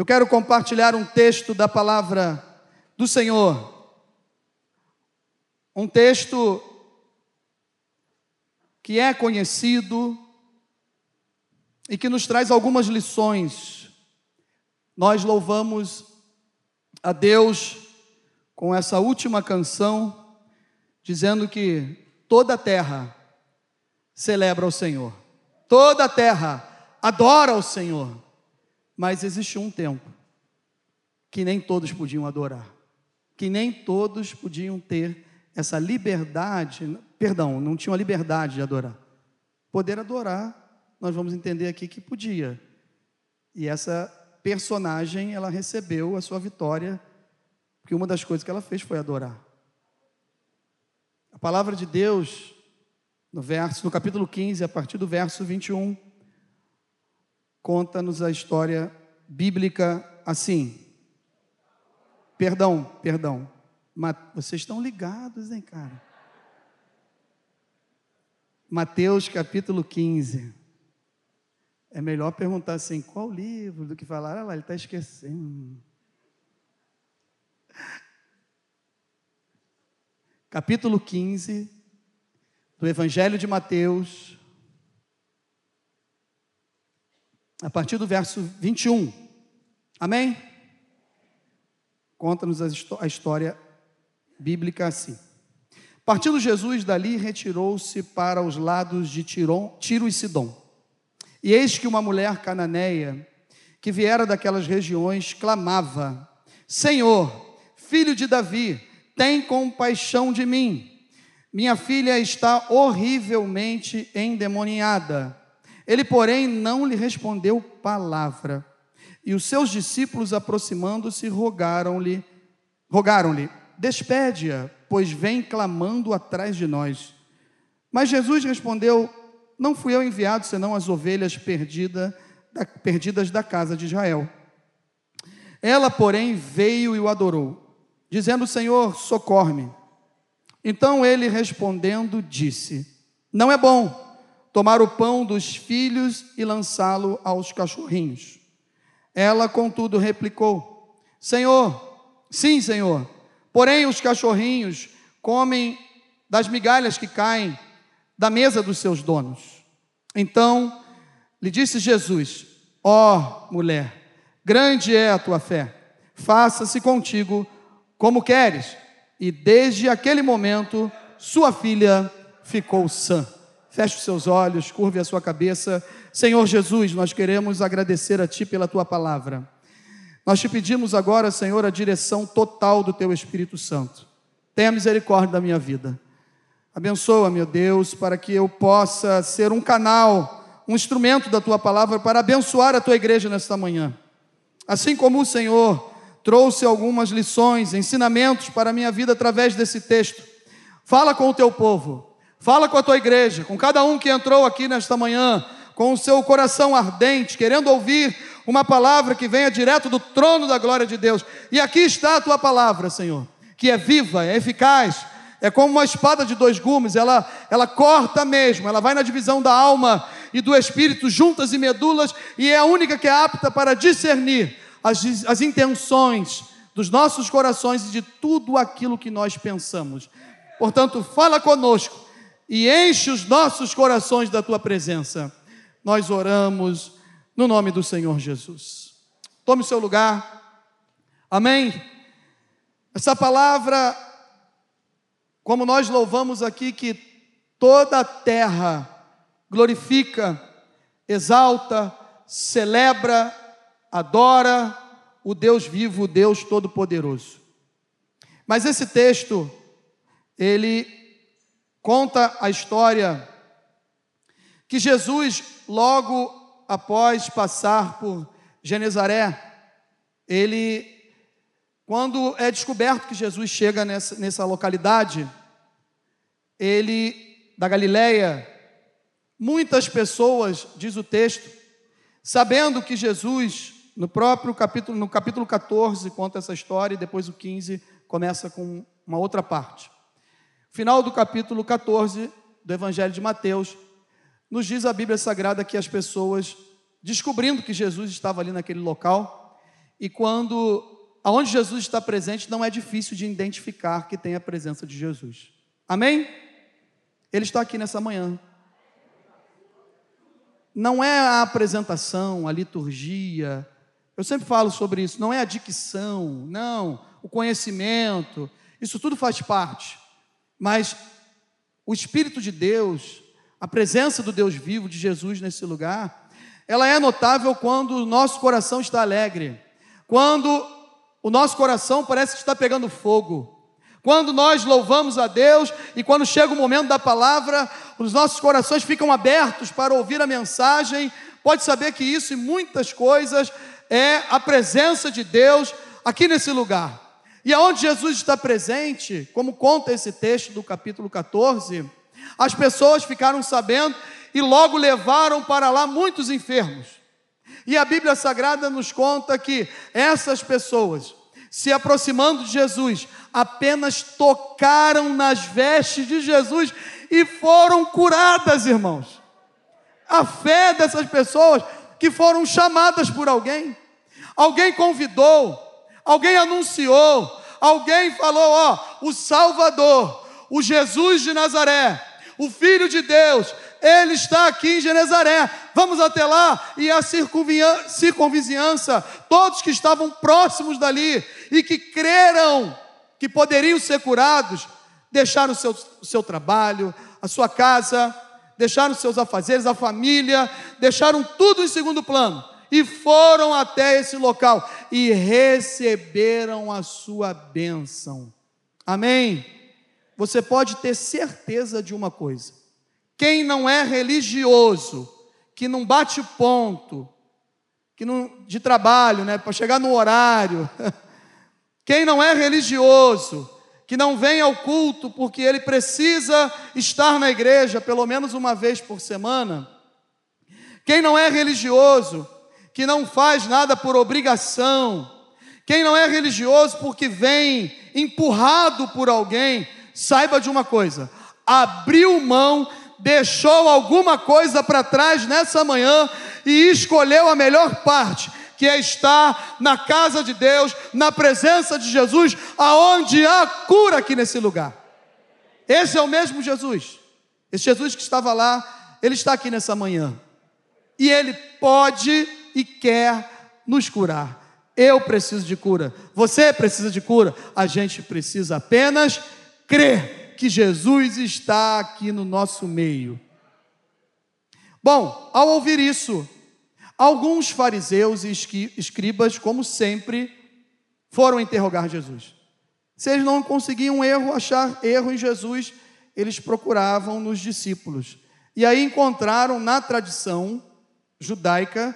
Eu quero compartilhar um texto da palavra do Senhor. Um texto que é conhecido e que nos traz algumas lições. Nós louvamos a Deus com essa última canção, dizendo que toda a terra celebra o Senhor, toda a terra adora o Senhor, mas existe um tempo que nem todos podiam adorar, que nem todos podiam ter essa liberdade, perdão, não tinham a liberdade de adorar. Poder adorar, nós vamos entender aqui que podia. E essa personagem, ela recebeu a sua vitória, porque uma das coisas que ela fez foi adorar. A palavra de Deus, no verso, no capítulo 15, a partir do verso 21, conta-nos a história bíblica assim. Perdão, perdão. Vocês estão ligados, hein, cara? Mateus capítulo 15. É melhor perguntar assim, qual livro, do que falar, ah lá, ele está esquecendo. Capítulo 15 do Evangelho de Mateus, a partir do verso 21. Amém? Conta-nos a história bíblica assim. Partindo Jesus dali, retirou-se para os lados de Tiro e Sidom. E eis que uma mulher cananeia, que viera daquelas regiões, clamava: Senhor, filho de Davi, tem compaixão de mim. Minha filha está horrivelmente endemoniada. Ele, porém, não lhe respondeu palavra. E os seus discípulos, aproximando-se, rogaram-lhe, rogaram-lhe: Despede-a, pois vem clamando atrás de nós. Mas Jesus respondeu: Não fui eu enviado senão as ovelhas perdida, da, perdidas da casa de Israel. Ela, porém, veio e o adorou, dizendo: Senhor, socorre-me. Então ele respondendo disse: Não é bom tomar o pão dos filhos e lançá-lo aos cachorrinhos. Ela, contudo, replicou: Senhor, sim, Senhor Porém, os cachorrinhos comem das migalhas que caem da mesa dos seus donos. Então lhe disse Jesus: Ó oh, mulher, grande é a tua fé, faça-se contigo como queres. E desde aquele momento, sua filha ficou sã. Feche os seus olhos, curve a sua cabeça. Senhor Jesus, nós queremos agradecer a Ti pela Tua palavra. Nós te pedimos agora, Senhor, a direção total do Teu Espírito Santo. Tenha misericórdia da minha vida. Abençoa, meu Deus, para que eu possa ser um canal, um instrumento da Tua palavra para abençoar a Tua igreja nesta manhã. Assim como o Senhor trouxe algumas lições, ensinamentos para a minha vida através desse texto. Fala com o Teu povo, fala com a Tua igreja, com cada um que entrou aqui nesta manhã, com o seu coração ardente, querendo ouvir uma palavra que venha direto do trono da glória de Deus. E aqui está a tua palavra, Senhor, que é viva, é eficaz, é como uma espada de dois gumes, ela, ela corta mesmo, ela vai na divisão da alma e do espírito, juntas e medulas, e é a única que é apta para discernir as, as intenções dos nossos corações e de tudo aquilo que nós pensamos. Portanto, fala conosco e enche os nossos corações da tua presença. Nós oramos no nome do Senhor Jesus. Tome o seu lugar. Amém. Essa palavra, como nós louvamos aqui, que toda a terra glorifica, exalta, celebra, adora o Deus vivo, o Deus todo-poderoso. Mas esse texto, ele conta a história que Jesus, logo após passar por Genezaré, ele, quando é descoberto que Jesus chega nessa, nessa localidade, ele, da Galileia, muitas pessoas, diz o texto, sabendo que Jesus, no próprio capítulo, no capítulo 14, conta essa história, e depois o 15 começa com uma outra parte. Final do capítulo 14 do Evangelho de Mateus, nos diz a Bíblia Sagrada que as pessoas, descobrindo que Jesus estava ali naquele local, E quando aonde Jesus está presente, não é difícil de identificar que tem a presença de Jesus. Amém? Ele está aqui nessa manhã. Não é a apresentação, a liturgia. Eu sempre falo sobre isso. Não é a dicção, não, o conhecimento. Isso tudo faz parte. Mas o Espírito de Deus, a presença do Deus vivo, de Jesus nesse lugar, ela é notável quando o nosso coração está alegre, quando o nosso coração parece que está pegando fogo. Quando nós louvamos a Deus e quando chega o momento da palavra, os nossos corações ficam abertos para ouvir a mensagem. Pode saber que isso e muitas coisas é a presença de Deus aqui nesse lugar. E aonde Jesus está presente, como conta esse texto do capítulo 14, as pessoas ficaram sabendo e logo levaram para lá muitos enfermos. E a Bíblia Sagrada nos conta que essas pessoas, se aproximando de Jesus, apenas tocaram nas vestes de Jesus e foram curadas, irmãos. A fé dessas pessoas que foram chamadas por alguém, alguém convidou, alguém anunciou, alguém falou: Ó, o Salvador, o Jesus de Nazaré, o Filho de Deus, ele está aqui em Genezaré. Vamos até lá e a circunvizinhança, todos que estavam próximos dali e que creram que poderiam ser curados, deixaram o seu, o seu trabalho, a sua casa, deixaram seus afazeres, a família, deixaram tudo em segundo plano e foram até esse local e receberam a sua bênção. Amém? Você pode ter certeza de uma coisa: quem não é religioso, que não bate ponto, que não de trabalho, né, para chegar no horário, quem não é religioso, que não vem ao culto porque ele precisa estar na igreja pelo menos uma vez por semana, quem não é religioso, que não faz nada por obrigação, quem não é religioso porque vem empurrado por alguém, saiba de uma coisa: abriu mão deixou alguma coisa para trás nessa manhã e escolheu a melhor parte, que é estar na casa de Deus, na presença de Jesus, aonde há cura aqui nesse lugar. Esse é o mesmo Jesus. Esse Jesus que estava lá, ele está aqui nessa manhã. E ele pode e quer nos curar. Eu preciso de cura. Você precisa de cura. A gente precisa apenas crer que Jesus está aqui no nosso meio. Bom, ao ouvir isso, alguns fariseus e escribas, como sempre, foram interrogar Jesus. Se eles não conseguiam erro, achar erro em Jesus, eles procuravam nos discípulos. E aí encontraram na tradição judaica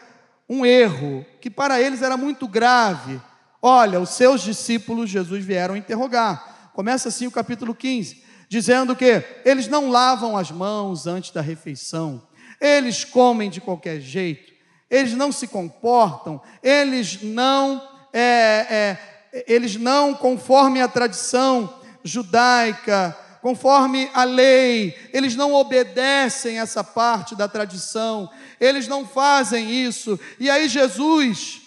um erro que para eles era muito grave. Olha, os seus discípulos, Jesus vieram interrogar. Começa assim o capítulo 15 dizendo que eles não lavam as mãos antes da refeição, eles comem de qualquer jeito, eles não se comportam, eles não, é, é, eles não, conforme a tradição judaica, conforme a lei, eles não obedecem essa parte da tradição, eles não fazem isso. E aí Jesus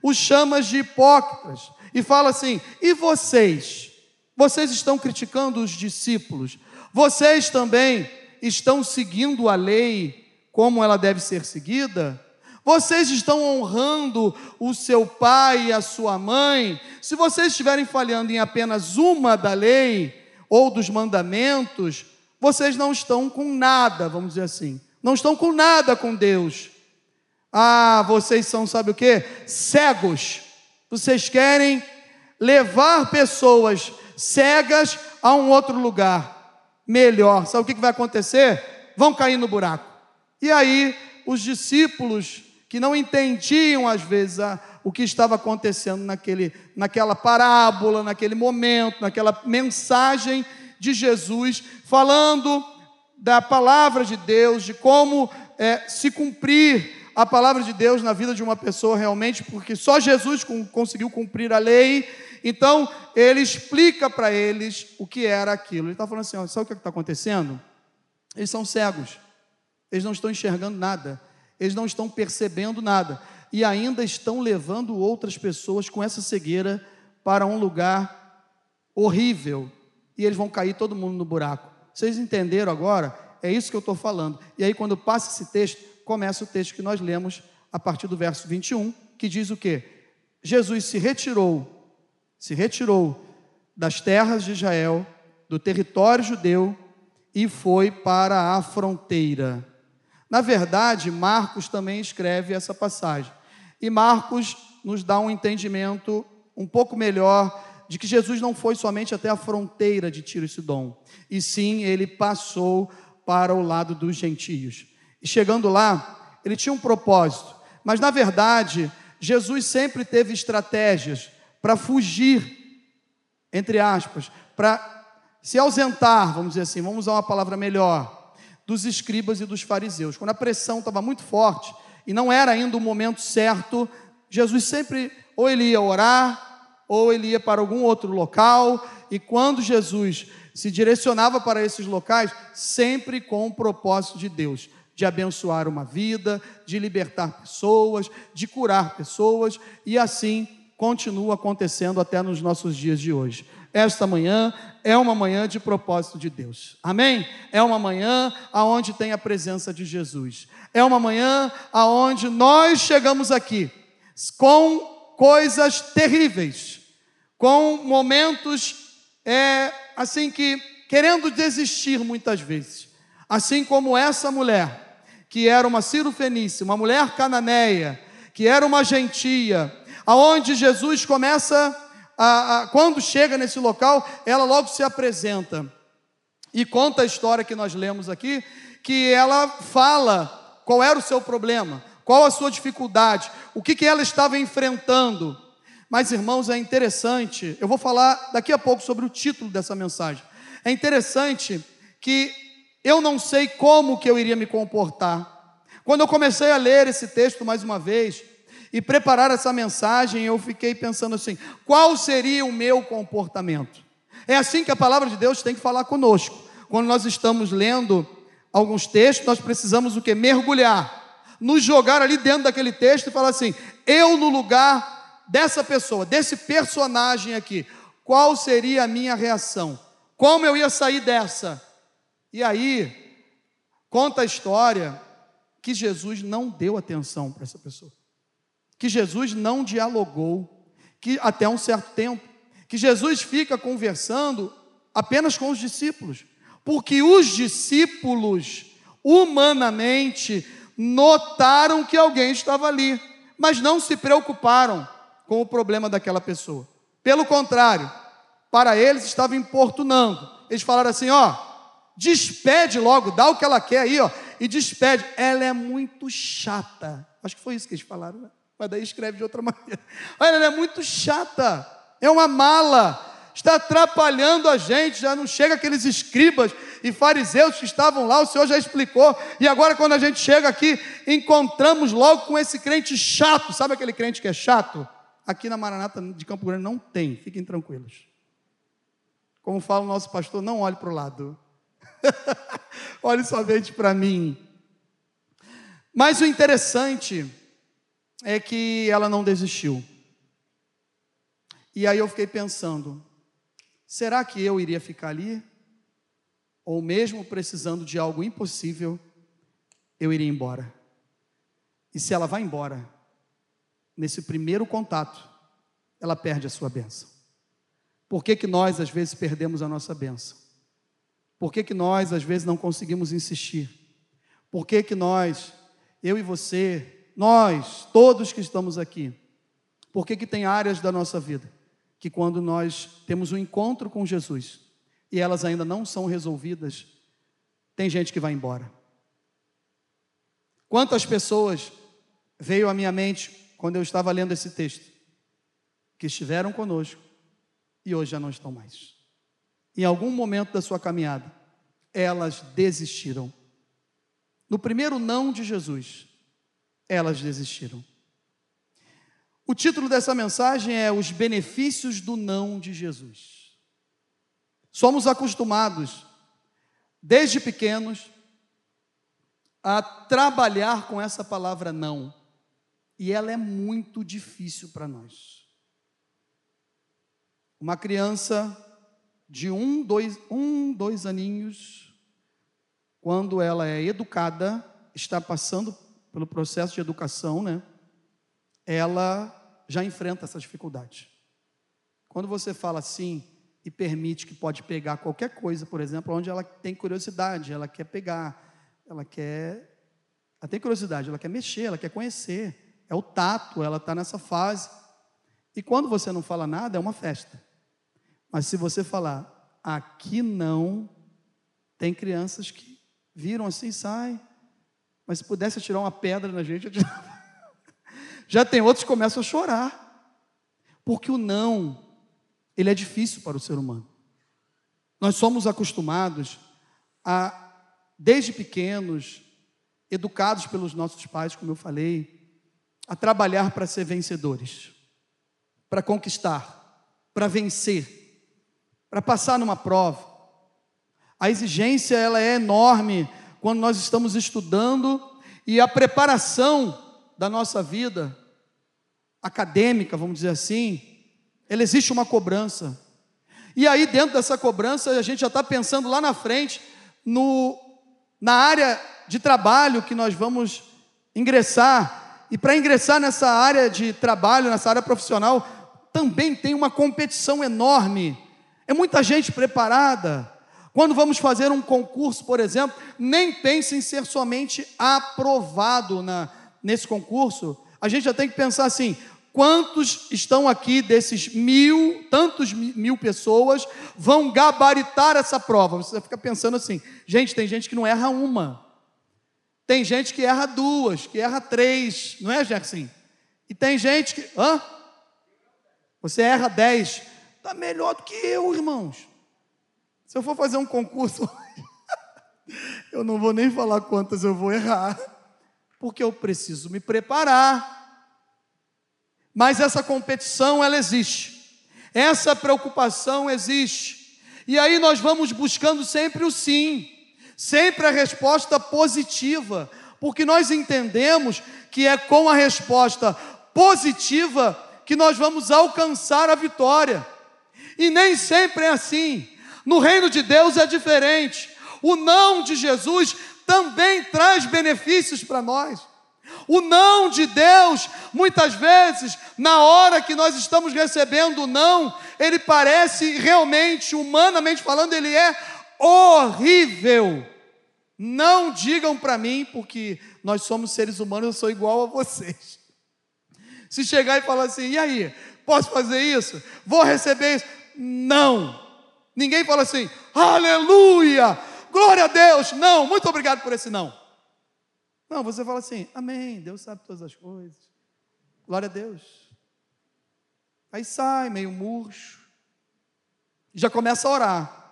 os chama de hipócritas e fala assim: e vocês? Vocês estão criticando os discípulos. Vocês também estão seguindo a lei como ela deve ser seguida? Vocês estão honrando o seu pai e a sua mãe? Se vocês estiverem falhando em apenas uma da lei ou dos mandamentos, vocês não estão com nada, vamos dizer assim. Não estão com nada com Deus. Ah, vocês são, sabe o que? Cegos. Vocês querem levar pessoas cegas a um outro lugar melhor. Sabe o que vai acontecer? Vão cair no buraco. E aí, os discípulos que não entendiam às vezes a, o que estava acontecendo naquele, naquela parábola, naquele momento, naquela mensagem de Jesus, falando da palavra de Deus, de como é, se cumprir a palavra de Deus na vida de uma pessoa realmente, porque só Jesus conseguiu cumprir a lei então, ele explica para eles o que era aquilo. Ele está falando assim: ó, sabe o que está acontecendo? Eles são cegos, eles não estão enxergando nada, eles não estão percebendo nada. e ainda estão levando outras pessoas com essa cegueira para um lugar horrível e eles vão cair todo mundo no buraco. Vocês entenderam agora? É isso que eu estou falando. E aí, quando passa esse texto, começa o texto que nós lemos a partir do verso 21, que diz o quê? Jesus se retirou, se retirou das terras de Israel, do território judeu, e foi para a fronteira. Na verdade, Marcos também escreve essa passagem. E Marcos nos dá um entendimento um pouco melhor de que Jesus não foi somente até a fronteira de Tiro e Sidom, e sim ele passou para o lado dos gentios. E chegando lá, ele tinha um propósito, mas na verdade, Jesus sempre teve estratégias para fugir, entre aspas, para se ausentar, vamos dizer assim, vamos usar uma palavra melhor, dos escribas e dos fariseus. Quando a pressão estava muito forte e não era ainda o momento certo, Jesus sempre, ou ele ia orar, ou ele ia para algum outro local, e quando Jesus se direcionava para esses locais, sempre com o propósito de Deus, de abençoar uma vida, de libertar pessoas, de curar pessoas, e assim continua acontecendo até nos nossos dias de hoje. Esta manhã é uma manhã de propósito de Deus. Amém? É uma manhã aonde tem a presença de Jesus. É uma manhã aonde nós chegamos aqui com coisas terríveis, com momentos é, assim que querendo desistir muitas vezes. Assim como essa mulher, que era uma cirofenícia, uma mulher cananeia, que era uma gentia, aonde Jesus começa a, a, quando chega nesse local, ela logo se apresenta e conta a história que nós lemos aqui, que ela fala qual era o seu problema, qual a sua dificuldade, o que, que ela estava enfrentando. Mas, irmãos, é interessante, eu vou falar daqui a pouco sobre o título dessa mensagem. É interessante que eu não sei como que eu iria me comportar. Quando eu comecei a ler esse texto mais uma vez, e preparar essa mensagem, eu fiquei pensando assim: qual seria o meu comportamento? É assim que a palavra de Deus tem que falar conosco. Quando nós estamos lendo alguns textos, nós precisamos o que? Mergulhar, nos jogar ali dentro daquele texto e falar assim: eu no lugar dessa pessoa, desse personagem aqui, qual seria a minha reação? Como eu ia sair dessa? E aí, conta a história que Jesus não deu atenção para essa pessoa que Jesus não dialogou, que até um certo tempo, que Jesus fica conversando apenas com os discípulos, porque os discípulos humanamente notaram que alguém estava ali, mas não se preocuparam com o problema daquela pessoa. Pelo contrário, para eles estava importunando. Eles falaram assim: ó, despede logo, dá o que ela quer aí, ó, e despede. Ela é muito chata. Acho que foi isso que eles falaram, né? Mas daí escreve de outra maneira. Olha, ela é muito chata, é uma mala, está atrapalhando a gente, já não chega aqueles escribas e fariseus que estavam lá, o Senhor já explicou, e agora quando a gente chega aqui, encontramos logo com esse crente chato, sabe aquele crente que é chato? Aqui na Maranata de Campo Grande não tem, fiquem tranquilos. Como fala o nosso pastor, não olhe para o lado. olhe somente para mim. Mas o interessante é que ela não desistiu. E aí eu fiquei pensando: será que eu iria ficar ali? Ou mesmo precisando de algo impossível, eu iria embora? E se ela vai embora, nesse primeiro contato, ela perde a sua bênção. Por que, que nós, às vezes, perdemos a nossa bênção? Por que, que nós, às vezes, não conseguimos insistir? Por que, que nós, eu e você, nós, todos que estamos aqui, por que, que tem áreas da nossa vida que quando nós temos um encontro com Jesus e elas ainda não são resolvidas, tem gente que vai embora. Quantas pessoas veio à minha mente quando eu estava lendo esse texto, que estiveram conosco e hoje já não estão mais. Em algum momento da sua caminhada, elas desistiram. No primeiro não de Jesus, elas desistiram. O título dessa mensagem é Os Benefícios do Não de Jesus. Somos acostumados, desde pequenos, a trabalhar com essa palavra não. e ela é muito difícil para nós. Uma criança de um dois, um, dois aninhos, quando ela é educada, está passando pelo processo de educação, né? Ela já enfrenta essa dificuldade. Quando você fala assim e permite que pode pegar qualquer coisa, por exemplo, onde ela tem curiosidade, ela quer pegar, ela quer. Ela tem curiosidade, ela quer mexer, ela quer conhecer. É o tato, ela está nessa fase. E quando você não fala nada, é uma festa. Mas se você falar, aqui não, tem crianças que viram assim, sai. Mas se pudesse tirar uma pedra na gente, já tem outros que começam a chorar. Porque o não, ele é difícil para o ser humano. Nós somos acostumados a, desde pequenos, educados pelos nossos pais, como eu falei, a trabalhar para ser vencedores, para conquistar, para vencer para passar numa prova. A exigência ela é enorme quando nós estamos estudando e a preparação da nossa vida acadêmica, vamos dizer assim, ela existe uma cobrança. E aí dentro dessa cobrança a gente já está pensando lá na frente no na área de trabalho que nós vamos ingressar. E para ingressar nessa área de trabalho, nessa área profissional, também tem uma competição enorme é muita gente preparada. Quando vamos fazer um concurso, por exemplo, nem pense em ser somente aprovado na, nesse concurso. A gente já tem que pensar assim: quantos estão aqui desses mil, tantos mil pessoas, vão gabaritar essa prova? Você fica pensando assim: gente, tem gente que não erra uma, tem gente que erra duas, que erra três, não é, Gerson? E tem gente que. Hã? Você erra dez. Está melhor do que eu, irmãos. Se eu for fazer um concurso, eu não vou nem falar quantas eu vou errar, porque eu preciso me preparar. Mas essa competição, ela existe. Essa preocupação existe. E aí nós vamos buscando sempre o sim, sempre a resposta positiva, porque nós entendemos que é com a resposta positiva que nós vamos alcançar a vitória. E nem sempre é assim. No reino de Deus é diferente. O não de Jesus também traz benefícios para nós. O não de Deus, muitas vezes, na hora que nós estamos recebendo o não, ele parece realmente, humanamente falando, ele é horrível. Não digam para mim, porque nós somos seres humanos, eu sou igual a vocês. Se chegar e falar assim, e aí, posso fazer isso? Vou receber isso? Não. Ninguém fala assim, aleluia, glória a Deus. Não, muito obrigado por esse não. Não, você fala assim, amém, Deus sabe todas as coisas. Glória a Deus. Aí sai meio murcho. Já começa a orar.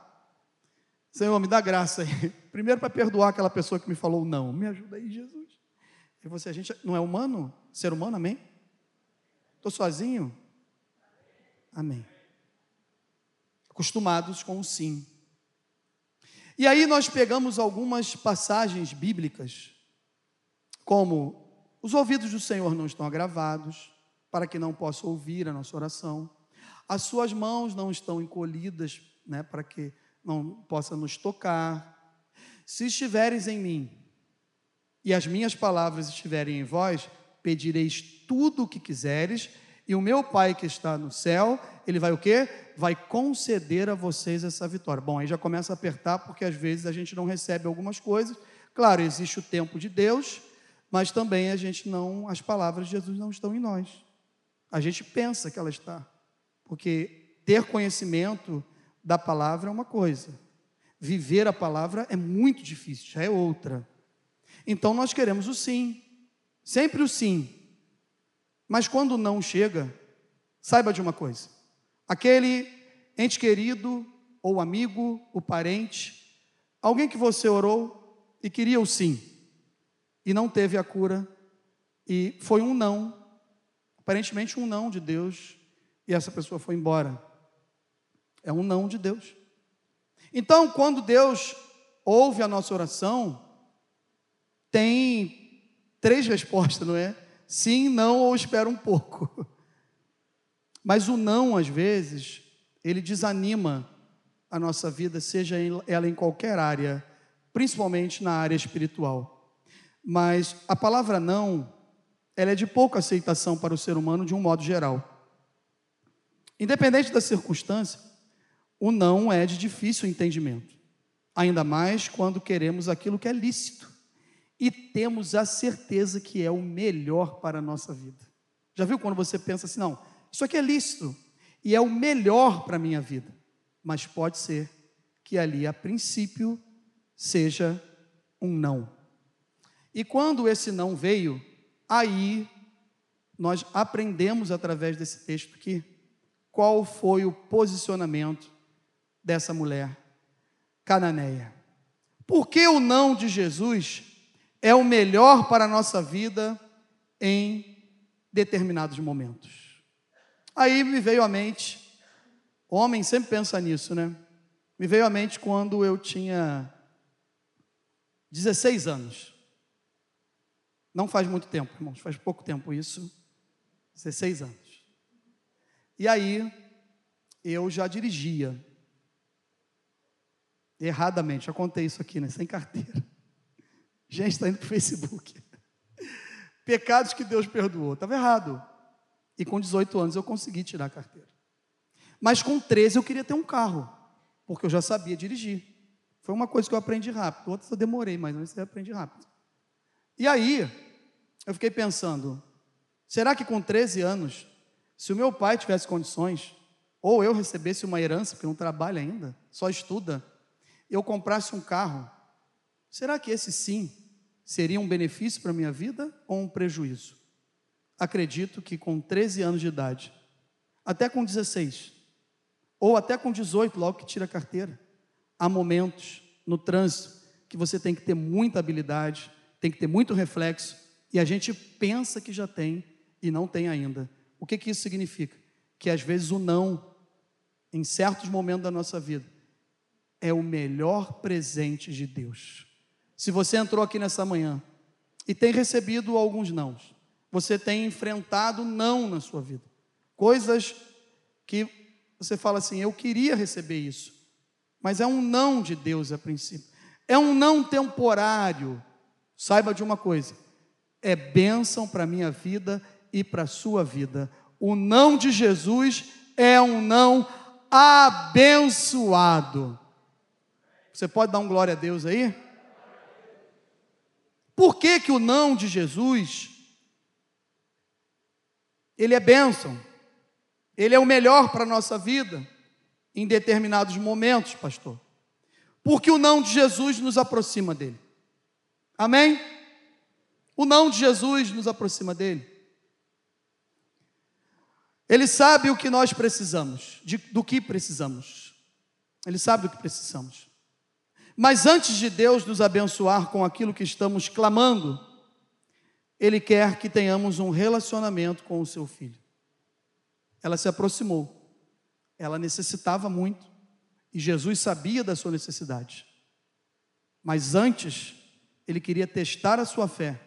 Senhor, me dá graça aí. Primeiro para perdoar aquela pessoa que me falou não. Me ajuda aí, Jesus. E você, a gente não é humano? Ser humano, amém? Estou sozinho? Amém acostumados com o sim. E aí nós pegamos algumas passagens bíblicas, como os ouvidos do Senhor não estão agravados, para que não possa ouvir a nossa oração, as suas mãos não estão encolhidas, né, para que não possa nos tocar. Se estiveres em mim e as minhas palavras estiverem em vós, pedireis tudo o que quiseres, e o meu Pai que está no céu, ele vai o quê? Vai conceder a vocês essa vitória. Bom, aí já começa a apertar, porque às vezes a gente não recebe algumas coisas. Claro, existe o tempo de Deus, mas também a gente não, as palavras de Jesus não estão em nós. A gente pensa que ela está, porque ter conhecimento da palavra é uma coisa, viver a palavra é muito difícil, já é outra. Então nós queremos o sim, sempre o sim. Mas quando não chega, saiba de uma coisa: aquele ente querido, ou amigo, o parente, alguém que você orou e queria o sim, e não teve a cura, e foi um não, aparentemente um não de Deus, e essa pessoa foi embora. É um não de Deus. Então, quando Deus ouve a nossa oração, tem três respostas, não é? Sim, não ou espera um pouco. Mas o não, às vezes, ele desanima a nossa vida, seja ela em qualquer área, principalmente na área espiritual. Mas a palavra não, ela é de pouca aceitação para o ser humano de um modo geral. Independente da circunstância, o não é de difícil entendimento, ainda mais quando queremos aquilo que é lícito e temos a certeza que é o melhor para a nossa vida. Já viu quando você pensa assim, não, isso aqui é lícito e é o melhor para a minha vida. Mas pode ser que ali, a princípio, seja um não. E quando esse não veio, aí nós aprendemos através desse texto aqui qual foi o posicionamento dessa mulher cananeia. Por que o não de Jesus é o melhor para a nossa vida em determinados momentos? Aí me veio à mente, homem sempre pensa nisso, né? Me veio à mente quando eu tinha 16 anos. Não faz muito tempo, irmãos, faz pouco tempo isso. 16 anos. E aí, eu já dirigia. Erradamente, já contei isso aqui, né? Sem carteira. Gente, está indo para o Facebook. Pecados que Deus perdoou. Estava errado. E com 18 anos eu consegui tirar a carteira. Mas com 13 eu queria ter um carro, porque eu já sabia dirigir. Foi uma coisa que eu aprendi rápido. Outras eu demorei, mas eu aprendi rápido. E aí, eu fiquei pensando: será que com 13 anos, se o meu pai tivesse condições, ou eu recebesse uma herança, porque não trabalha ainda, só estuda, eu comprasse um carro, será que esse sim seria um benefício para a minha vida ou um prejuízo? acredito que com 13 anos de idade, até com 16, ou até com 18, logo que tira a carteira, há momentos no trânsito que você tem que ter muita habilidade, tem que ter muito reflexo, e a gente pensa que já tem e não tem ainda. O que, que isso significa? Que às vezes o não, em certos momentos da nossa vida, é o melhor presente de Deus. Se você entrou aqui nessa manhã e tem recebido alguns nãos, você tem enfrentado não na sua vida. Coisas que você fala assim: eu queria receber isso, mas é um não de Deus a princípio. É um não temporário. Saiba de uma coisa: é bênção para a minha vida e para a sua vida. O não de Jesus é um não abençoado. Você pode dar um glória a Deus aí? Por que, que o não de Jesus ele é bênção. Ele é o melhor para a nossa vida em determinados momentos, pastor. Porque o não de Jesus nos aproxima dele. Amém? O não de Jesus nos aproxima dele. Ele sabe o que nós precisamos, de, do que precisamos. Ele sabe do que precisamos. Mas antes de Deus nos abençoar com aquilo que estamos clamando, ele quer que tenhamos um relacionamento com o seu filho. Ela se aproximou, ela necessitava muito, e Jesus sabia da sua necessidade. Mas antes, ele queria testar a sua fé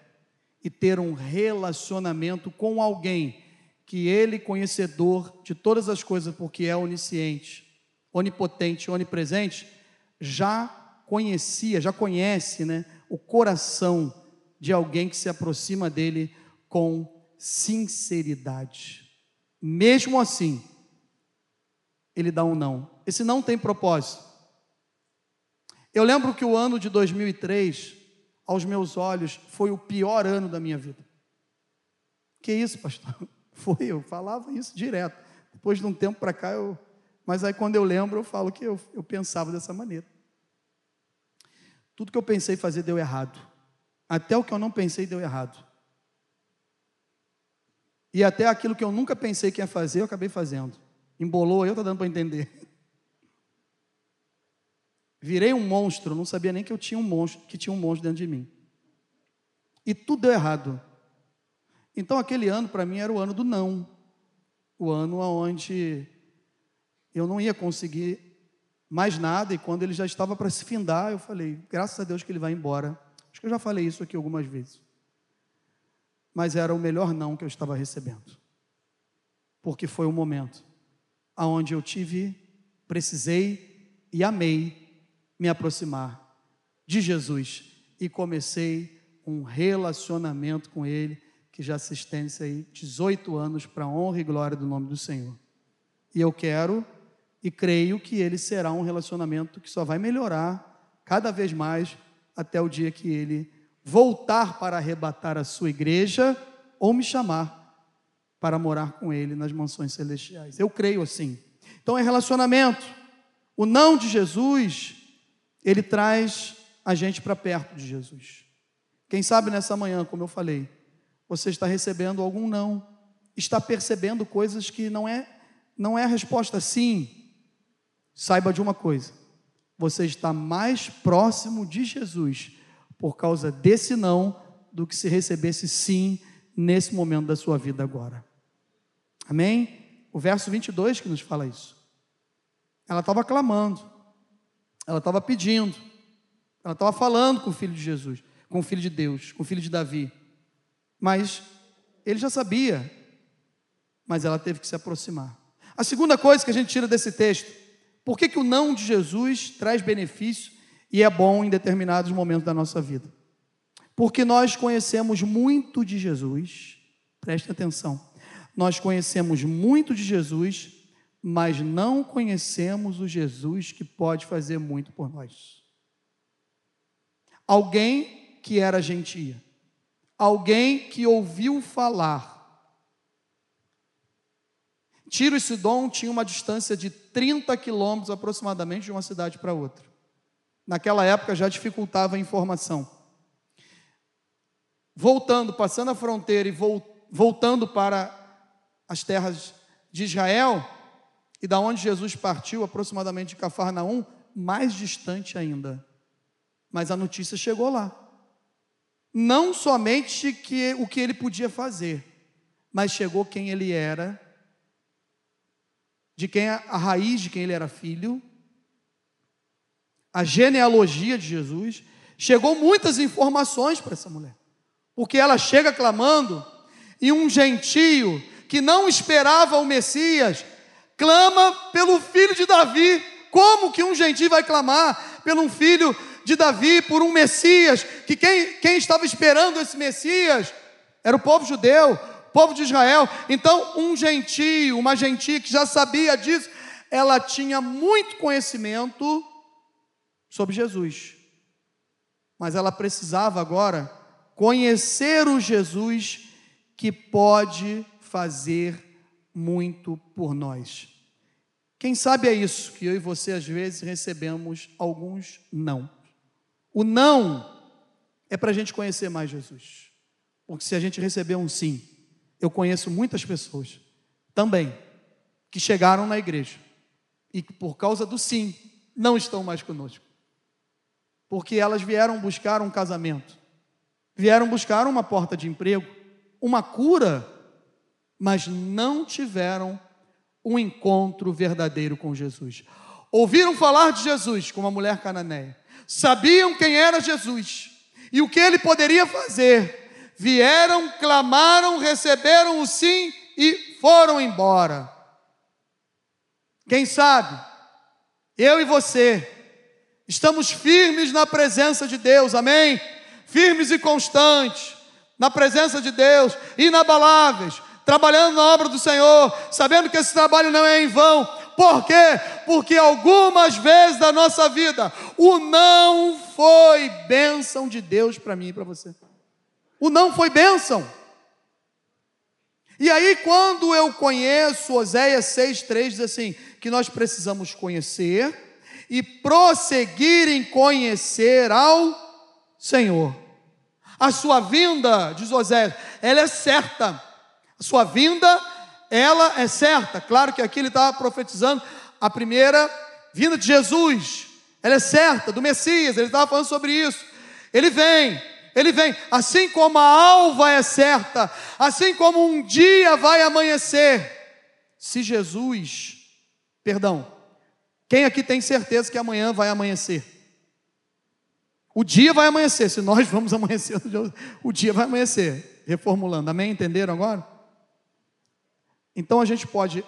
e ter um relacionamento com alguém que ele, conhecedor de todas as coisas, porque é onisciente, onipotente, onipresente, já conhecia, já conhece, né, o coração de alguém que se aproxima dele com sinceridade. Mesmo assim, ele dá um não. Esse não tem propósito. Eu lembro que o ano de 2003, aos meus olhos, foi o pior ano da minha vida. Que isso, pastor? Foi, eu falava isso direto. Depois de um tempo para cá, eu. Mas aí quando eu lembro, eu falo que eu, eu pensava dessa maneira. Tudo que eu pensei fazer deu errado. Até o que eu não pensei deu errado. E até aquilo que eu nunca pensei que ia fazer, eu acabei fazendo. Embolou, eu estou dando para entender. Virei um monstro, não sabia nem que eu tinha um monstro, que tinha um monstro dentro de mim. E tudo deu errado. Então aquele ano para mim era o ano do não. O ano onde eu não ia conseguir mais nada e quando ele já estava para se findar, eu falei: "Graças a Deus que ele vai embora". Acho que eu já falei isso aqui algumas vezes. mas era o melhor não que eu estava recebendo. Porque foi o momento aonde eu tive, precisei e amei me aproximar de Jesus e comecei um relacionamento com ele que já se estende aí 18 anos para a honra e glória do nome do Senhor. E eu quero e creio que ele será um relacionamento que só vai melhorar cada vez mais até o dia que ele voltar para arrebatar a sua igreja ou me chamar para morar com ele nas mansões celestiais. Eu creio assim. Então é relacionamento. O não de Jesus, ele traz a gente para perto de Jesus. Quem sabe nessa manhã, como eu falei, você está recebendo algum não, está percebendo coisas que não é não é a resposta sim. Saiba de uma coisa: você está mais próximo de Jesus por causa desse não do que se recebesse sim nesse momento da sua vida agora. Amém? O verso 22 que nos fala isso. Ela estava clamando, ela estava pedindo, ela estava falando com o filho de Jesus, com o filho de Deus, com o filho de Davi. Mas ele já sabia, mas ela teve que se aproximar. A segunda coisa que a gente tira desse texto, por que, que o não de Jesus traz benefício e é bom em determinados momentos da nossa vida? Porque nós conhecemos muito de Jesus, preste atenção, nós conhecemos muito de Jesus, mas não conhecemos o Jesus que pode fazer muito por nós. Alguém que era gentia, alguém que ouviu falar, Tiro e Sidom tinham uma distância de 30 quilômetros aproximadamente de uma cidade para outra. Naquela época já dificultava a informação. Voltando, passando a fronteira e voltando para as terras de Israel, e da onde Jesus partiu, aproximadamente de Cafarnaum, mais distante ainda. Mas a notícia chegou lá. Não somente que o que ele podia fazer, mas chegou quem ele era de quem a raiz de quem ele era filho, a genealogia de Jesus, chegou muitas informações para essa mulher. Porque ela chega clamando e um gentio que não esperava o Messias clama pelo filho de Davi. Como que um gentio vai clamar pelo um filho de Davi, por um Messias, que quem, quem estava esperando esse Messias era o povo judeu, povo de Israel. Então, um gentio, uma gentia que já sabia disso, ela tinha muito conhecimento sobre Jesus. Mas ela precisava agora conhecer o Jesus que pode fazer muito por nós. Quem sabe é isso que eu e você às vezes recebemos alguns não. O não é para a gente conhecer mais Jesus. Porque se a gente receber um sim, eu conheço muitas pessoas também que chegaram na igreja e que por causa do sim não estão mais conosco. Porque elas vieram buscar um casamento, vieram buscar uma porta de emprego, uma cura, mas não tiveram um encontro verdadeiro com Jesus. Ouviram falar de Jesus como a mulher cananeia, sabiam quem era Jesus e o que ele poderia fazer, vieram, clamaram, receberam o sim e foram embora. Quem sabe, eu e você, estamos firmes na presença de Deus, amém? Firmes e constantes na presença de Deus, inabaláveis, trabalhando na obra do Senhor, sabendo que esse trabalho não é em vão. Por quê? Porque algumas vezes da nossa vida o não foi bênção de Deus para mim e para você. O não foi bênção. E aí, quando eu conheço, Oséias 6,3 diz assim: que nós precisamos conhecer e prosseguir em conhecer ao Senhor. A sua vinda, diz Oséias, ela é certa. A sua vinda, ela é certa. Claro que aqui ele estava profetizando a primeira vinda de Jesus. Ela é certa, do Messias, ele estava falando sobre isso. Ele vem, ele vem, assim como a alva é certa, assim como um dia vai amanhecer. Se Jesus, perdão, quem aqui tem certeza que amanhã vai amanhecer? O dia vai amanhecer, se nós vamos amanhecer, o dia vai amanhecer. reformulando. Amém? Entenderam agora? Então a gente pode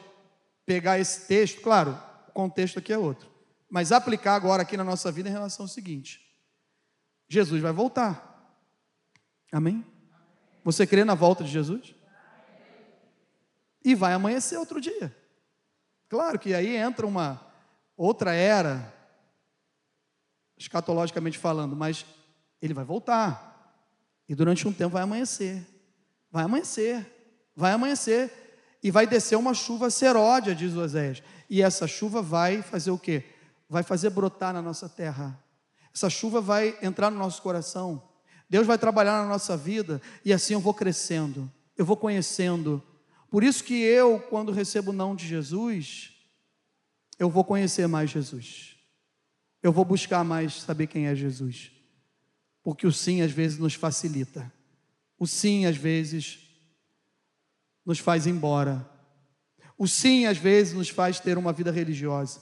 pegar esse texto, claro, o contexto aqui é outro, mas aplicar agora aqui na nossa vida em relação ao seguinte: Jesus vai voltar. Amém? Você crê na volta de Jesus? E vai amanhecer outro dia. Claro que aí entra uma outra era, escatologicamente falando, mas ele vai voltar. E durante um tempo vai amanhecer. Vai amanhecer. Vai amanhecer. E vai descer uma chuva seródia, diz Oséias. E essa chuva vai fazer o quê? Vai fazer brotar na nossa terra. Essa chuva vai entrar no nosso coração. Deus vai trabalhar na nossa vida. E assim eu vou crescendo. Eu vou conhecendo. Por isso que eu, quando recebo o não de Jesus, eu vou conhecer mais Jesus. Eu vou buscar mais saber quem é Jesus. Porque o sim às vezes nos facilita. O sim às vezes nos faz embora. O sim às vezes nos faz ter uma vida religiosa.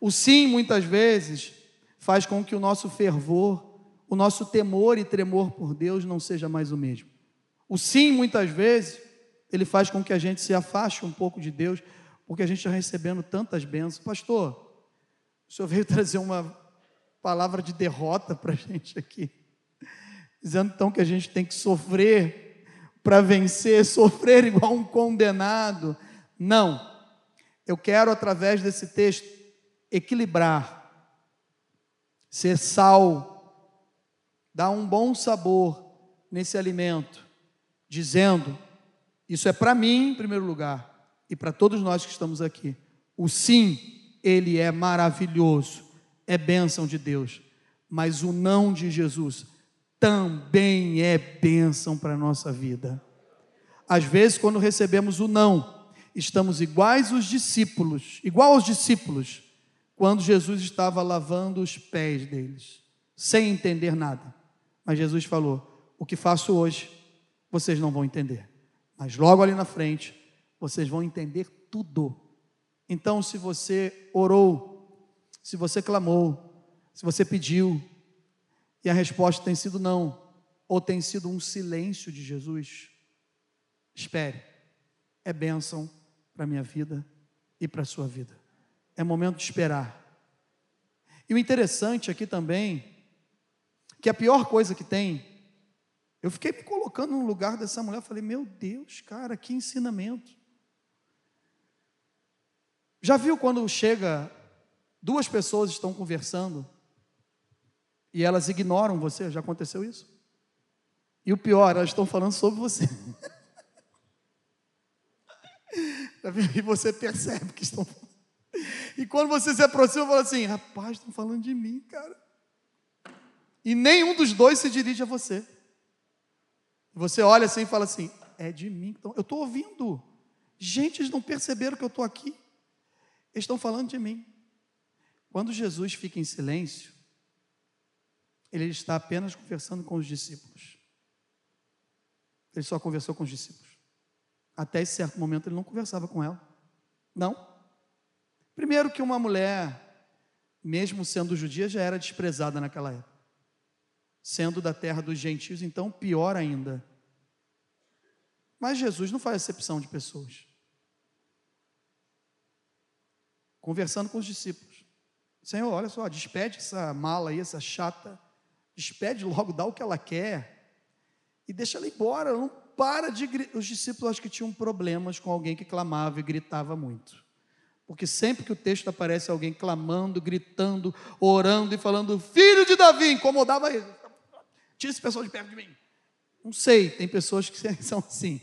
O sim muitas vezes faz com que o nosso fervor, o nosso temor e tremor por Deus não seja mais o mesmo. O sim muitas vezes ele faz com que a gente se afaste um pouco de Deus porque a gente está recebendo tantas bênçãos. Pastor, o senhor veio trazer uma palavra de derrota para a gente aqui, dizendo então que a gente tem que sofrer para vencer, sofrer igual um condenado. Não, eu quero, através desse texto, equilibrar, ser sal, dar um bom sabor nesse alimento, dizendo: Isso é para mim, em primeiro lugar, e para todos nós que estamos aqui. O sim, ele é maravilhoso, é bênção de Deus, mas o não de Jesus também é bênção para a nossa vida. Às vezes, quando recebemos o não, estamos iguais os discípulos, igual aos discípulos, quando Jesus estava lavando os pés deles, sem entender nada. Mas Jesus falou: O que faço hoje, vocês não vão entender. Mas logo ali na frente, vocês vão entender tudo. Então, se você orou, se você clamou, se você pediu, e a resposta tem sido não, ou tem sido um silêncio de Jesus, espere, é bênção para a minha vida e para a sua vida. É momento de esperar. E o interessante aqui também, que a pior coisa que tem, eu fiquei me colocando no lugar dessa mulher, falei, meu Deus, cara, que ensinamento. Já viu quando chega, duas pessoas estão conversando e elas ignoram você? Já aconteceu isso? E o pior, elas estão falando sobre você. e você percebe que estão falando. E quando você se aproxima, fala assim: rapaz, estão falando de mim, cara. E nenhum dos dois se dirige a você. Você olha assim e fala assim: é de mim. Então, eu estou ouvindo. Gente, eles não perceberam que eu estou aqui. Eles estão falando de mim. Quando Jesus fica em silêncio, ele está apenas conversando com os discípulos. Ele só conversou com os discípulos. Até esse certo momento ele não conversava com ela. Não. Primeiro que uma mulher, mesmo sendo judia, já era desprezada naquela época. Sendo da terra dos gentios, então pior ainda. Mas Jesus não faz acepção de pessoas. conversando com os discípulos. Senhor, olha só, despede essa mala aí, essa chata, despede logo, dá o que ela quer e deixa ela embora. Não para de Os discípulos acho que tinham problemas com alguém que clamava e gritava muito. Porque sempre que o texto aparece alguém clamando, gritando, orando e falando, filho de Davi, incomodava ele. Tira esse pessoal de perto de mim. Não sei, tem pessoas que são assim.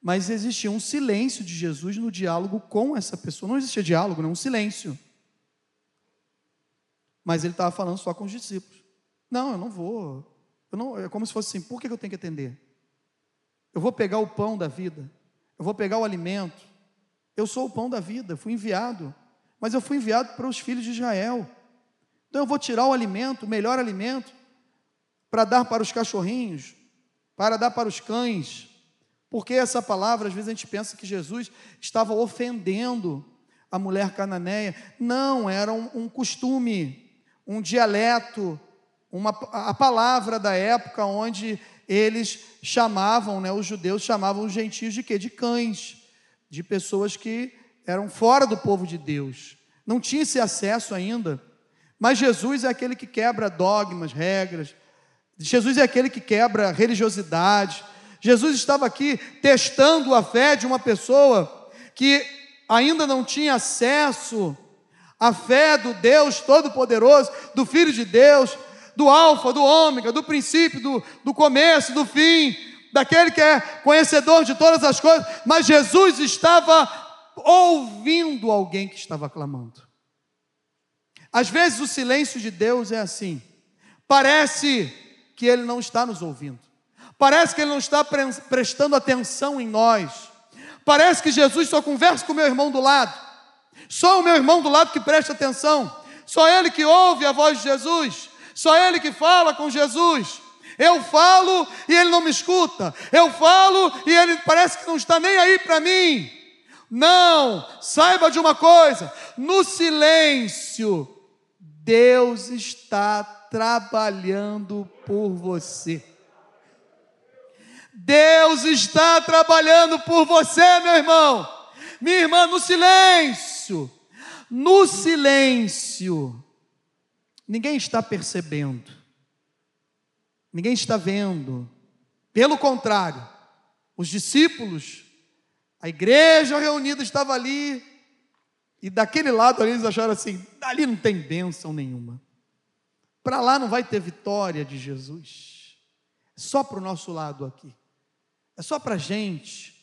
Mas existia um silêncio de Jesus no diálogo com essa pessoa. Não existia diálogo, não, um silêncio. Mas ele estava falando só com os discípulos. Não, eu não vou. Eu não, é como se fosse assim: por que eu tenho que atender? Eu vou pegar o pão da vida, eu vou pegar o alimento. Eu sou o pão da vida, fui enviado. Mas eu fui enviado para os filhos de Israel. Então eu vou tirar o alimento, o melhor alimento, para dar para os cachorrinhos, para dar para os cães, porque essa palavra, às vezes a gente pensa que Jesus estava ofendendo a mulher cananeia. Não, era um, um costume, um dialeto uma, a palavra da época onde eles chamavam, né, os judeus chamavam os gentios de quê? De cães, de pessoas que eram fora do povo de Deus. Não tinha esse acesso ainda. Mas Jesus é aquele que quebra dogmas, regras. Jesus é aquele que quebra religiosidade. Jesus estava aqui testando a fé de uma pessoa que ainda não tinha acesso à fé do Deus Todo-Poderoso, do Filho de Deus, do Alfa, do Ômega, do princípio, do, do começo, do fim, daquele que é conhecedor de todas as coisas, mas Jesus estava ouvindo alguém que estava clamando. Às vezes o silêncio de Deus é assim, parece que Ele não está nos ouvindo, parece que Ele não está prestando atenção em nós, parece que Jesus só conversa com o meu irmão do lado, só o meu irmão do lado que presta atenção, só ele que ouve a voz de Jesus, só Ele que fala com Jesus. Eu falo e Ele não me escuta. Eu falo e Ele parece que não está nem aí para mim. Não, saiba de uma coisa: no silêncio, Deus está trabalhando por você. Deus está trabalhando por você, meu irmão, minha irmã, no silêncio, no silêncio, ninguém está percebendo, ninguém está vendo. Pelo contrário, os discípulos, a igreja reunida estava ali, e daquele lado ali eles acharam assim: dali não tem bênção nenhuma. Para lá não vai ter vitória de Jesus. É só para o nosso lado aqui. É só para a gente.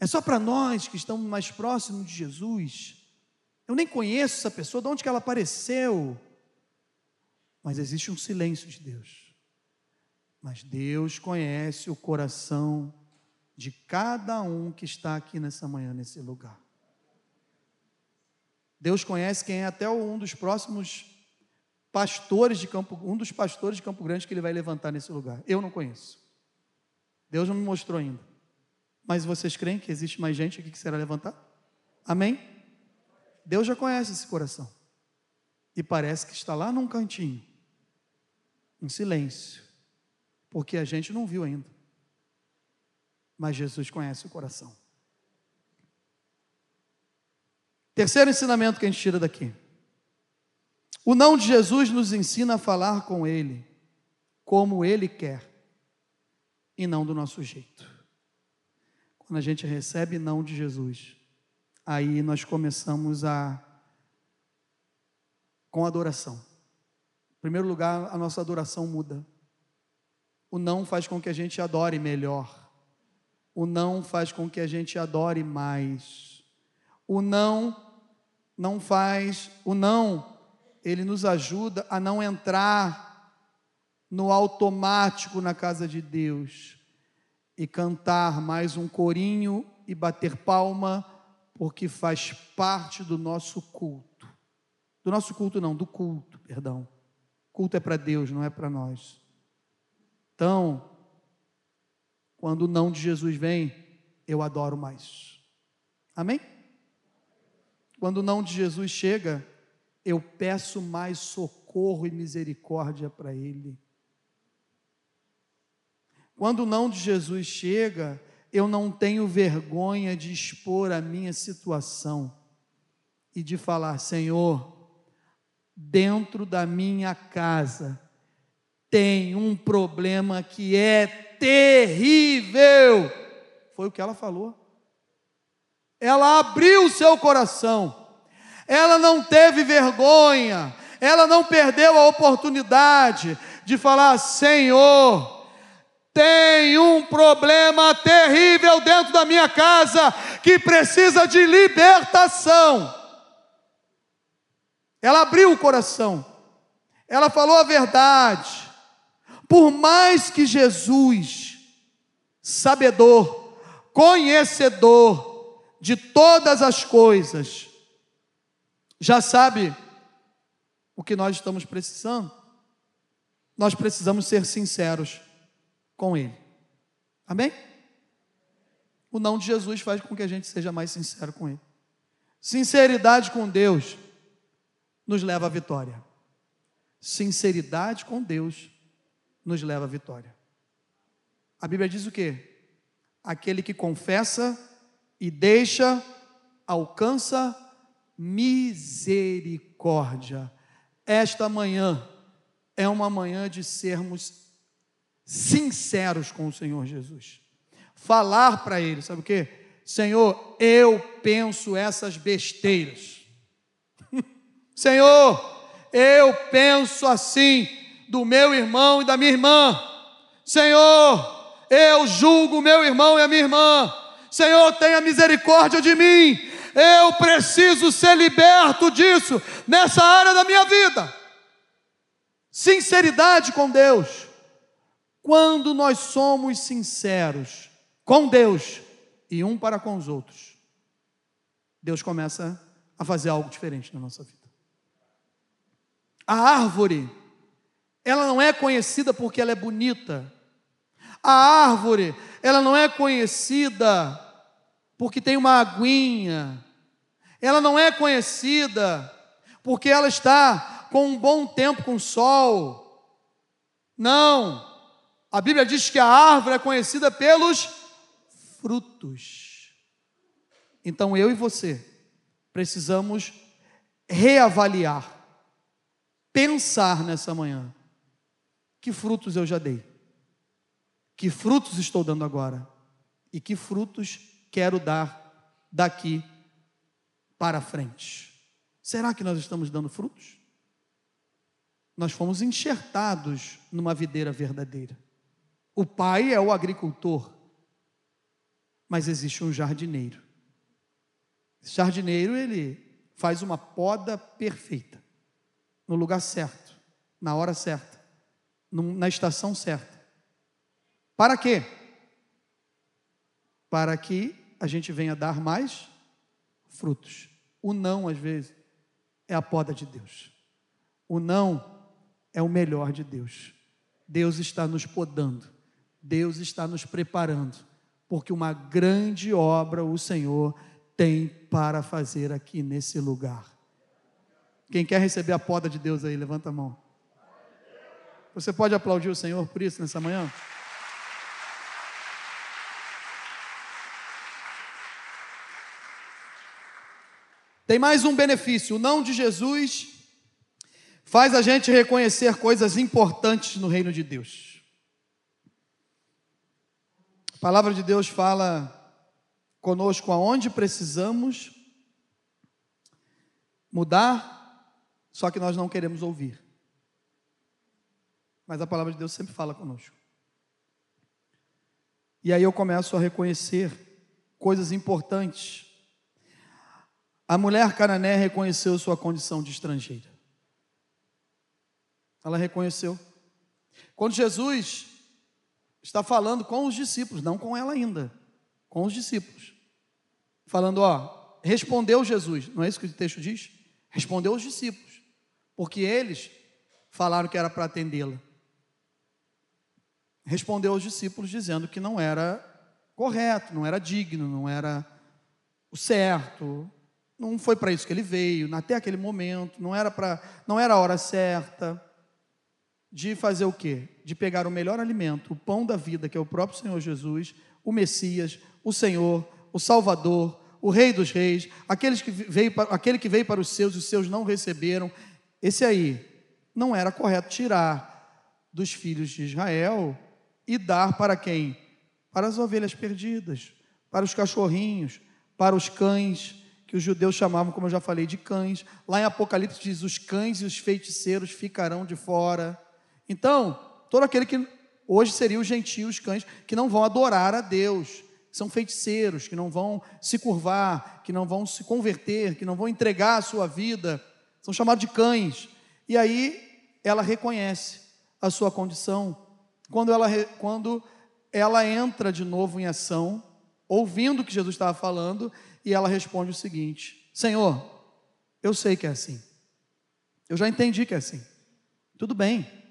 É só para nós que estamos mais próximos de Jesus. Eu nem conheço essa pessoa, de onde que ela apareceu? Mas existe um silêncio de Deus. Mas Deus conhece o coração de cada um que está aqui nessa manhã, nesse lugar. Deus conhece quem é até um dos próximos pastores de Campo, um dos pastores de Campo Grande que ele vai levantar nesse lugar. Eu não conheço. Deus não me mostrou ainda. Mas vocês creem que existe mais gente aqui que será levantar? Amém? Deus já conhece esse coração. E parece que está lá num cantinho, em silêncio, porque a gente não viu ainda. Mas Jesus conhece o coração. Terceiro ensinamento que a gente tira daqui. O não de Jesus nos ensina a falar com Ele como Ele quer e não do nosso jeito. Quando a gente recebe não de Jesus, aí nós começamos a com adoração. Em primeiro lugar, a nossa adoração muda. O não faz com que a gente adore melhor. O não faz com que a gente adore mais. O não não faz, o não, ele nos ajuda a não entrar no automático na casa de Deus e cantar mais um corinho e bater palma, porque faz parte do nosso culto. Do nosso culto não, do culto, perdão. Culto é para Deus, não é para nós. Então, quando o não de Jesus vem, eu adoro mais. Amém? Quando o não de Jesus chega, eu peço mais socorro e misericórdia para Ele. Quando o não de Jesus chega, eu não tenho vergonha de expor a minha situação e de falar: Senhor, dentro da minha casa tem um problema que é terrível. Foi o que ela falou. Ela abriu o seu coração, ela não teve vergonha, ela não perdeu a oportunidade de falar: Senhor, tem um problema terrível dentro da minha casa que precisa de libertação. Ela abriu o coração, ela falou a verdade. Por mais que Jesus, sabedor, conhecedor de todas as coisas, já sabe o que nós estamos precisando, nós precisamos ser sinceros com Ele. Amém? O não de Jesus faz com que a gente seja mais sincero com Ele. Sinceridade com Deus nos leva à vitória. sinceridade com Deus nos leva à vitória. A Bíblia diz o quê? Aquele que confessa e deixa, alcança misericórdia. Esta manhã é uma manhã de sermos sinceros com o Senhor Jesus. Falar para Ele, sabe o que? Senhor, eu penso essas besteiras. Senhor, eu penso assim do meu irmão e da minha irmã. Senhor, eu julgo o meu irmão e a minha irmã. Senhor, tenha misericórdia de mim. Eu preciso ser liberto disso nessa área da minha vida. Sinceridade com Deus. Quando nós somos sinceros com Deus e um para com os outros, Deus começa a fazer algo diferente na nossa vida. A árvore, ela não é conhecida porque ela é bonita. A árvore, ela não é conhecida porque tem uma aguinha. Ela não é conhecida porque ela está com um bom tempo com sol. Não. A Bíblia diz que a árvore é conhecida pelos frutos. Então eu e você precisamos reavaliar, pensar nessa manhã: que frutos eu já dei? Que frutos estou dando agora? E que frutos quero dar daqui para frente? Será que nós estamos dando frutos? Nós fomos enxertados numa videira verdadeira. O pai é o agricultor, mas existe um jardineiro. Esse jardineiro, ele faz uma poda perfeita, no lugar certo, na hora certa, na estação certa. Para quê? Para que a gente venha dar mais frutos. O não, às vezes, é a poda de Deus. O não é o melhor de Deus. Deus está nos podando. Deus está nos preparando, porque uma grande obra o Senhor tem para fazer aqui nesse lugar. Quem quer receber a poda de Deus aí, levanta a mão. Você pode aplaudir o Senhor por isso nessa manhã? Tem mais um benefício: o não de Jesus faz a gente reconhecer coisas importantes no reino de Deus. A palavra de Deus fala conosco aonde precisamos mudar, só que nós não queremos ouvir. Mas a palavra de Deus sempre fala conosco. E aí eu começo a reconhecer coisas importantes. A mulher canané reconheceu sua condição de estrangeira. Ela reconheceu. Quando Jesus está falando com os discípulos, não com ela ainda, com os discípulos. Falando, ó, respondeu Jesus, não é isso que o texto diz? Respondeu os discípulos, porque eles falaram que era para atendê-la. Respondeu aos discípulos dizendo que não era correto, não era digno, não era o certo, não foi para isso que ele veio, até aquele momento, não era para, não era a hora certa de fazer o quê? De pegar o melhor alimento, o pão da vida, que é o próprio Senhor Jesus, o Messias, o Senhor, o Salvador, o Rei dos Reis, aqueles que veio, aquele que veio para os seus, os seus não receberam. Esse aí não era correto tirar dos filhos de Israel e dar para quem? Para as ovelhas perdidas, para os cachorrinhos, para os cães, que os judeus chamavam, como eu já falei, de cães. Lá em Apocalipse diz: os cães e os feiticeiros ficarão de fora. Então, todo aquele que hoje seria os gentios, cães, que não vão adorar a Deus, são feiticeiros, que não vão se curvar, que não vão se converter, que não vão entregar a sua vida, são chamados de cães. E aí ela reconhece a sua condição. Quando ela, quando ela entra de novo em ação, ouvindo o que Jesus estava falando, e ela responde o seguinte: Senhor, eu sei que é assim. Eu já entendi que é assim. Tudo bem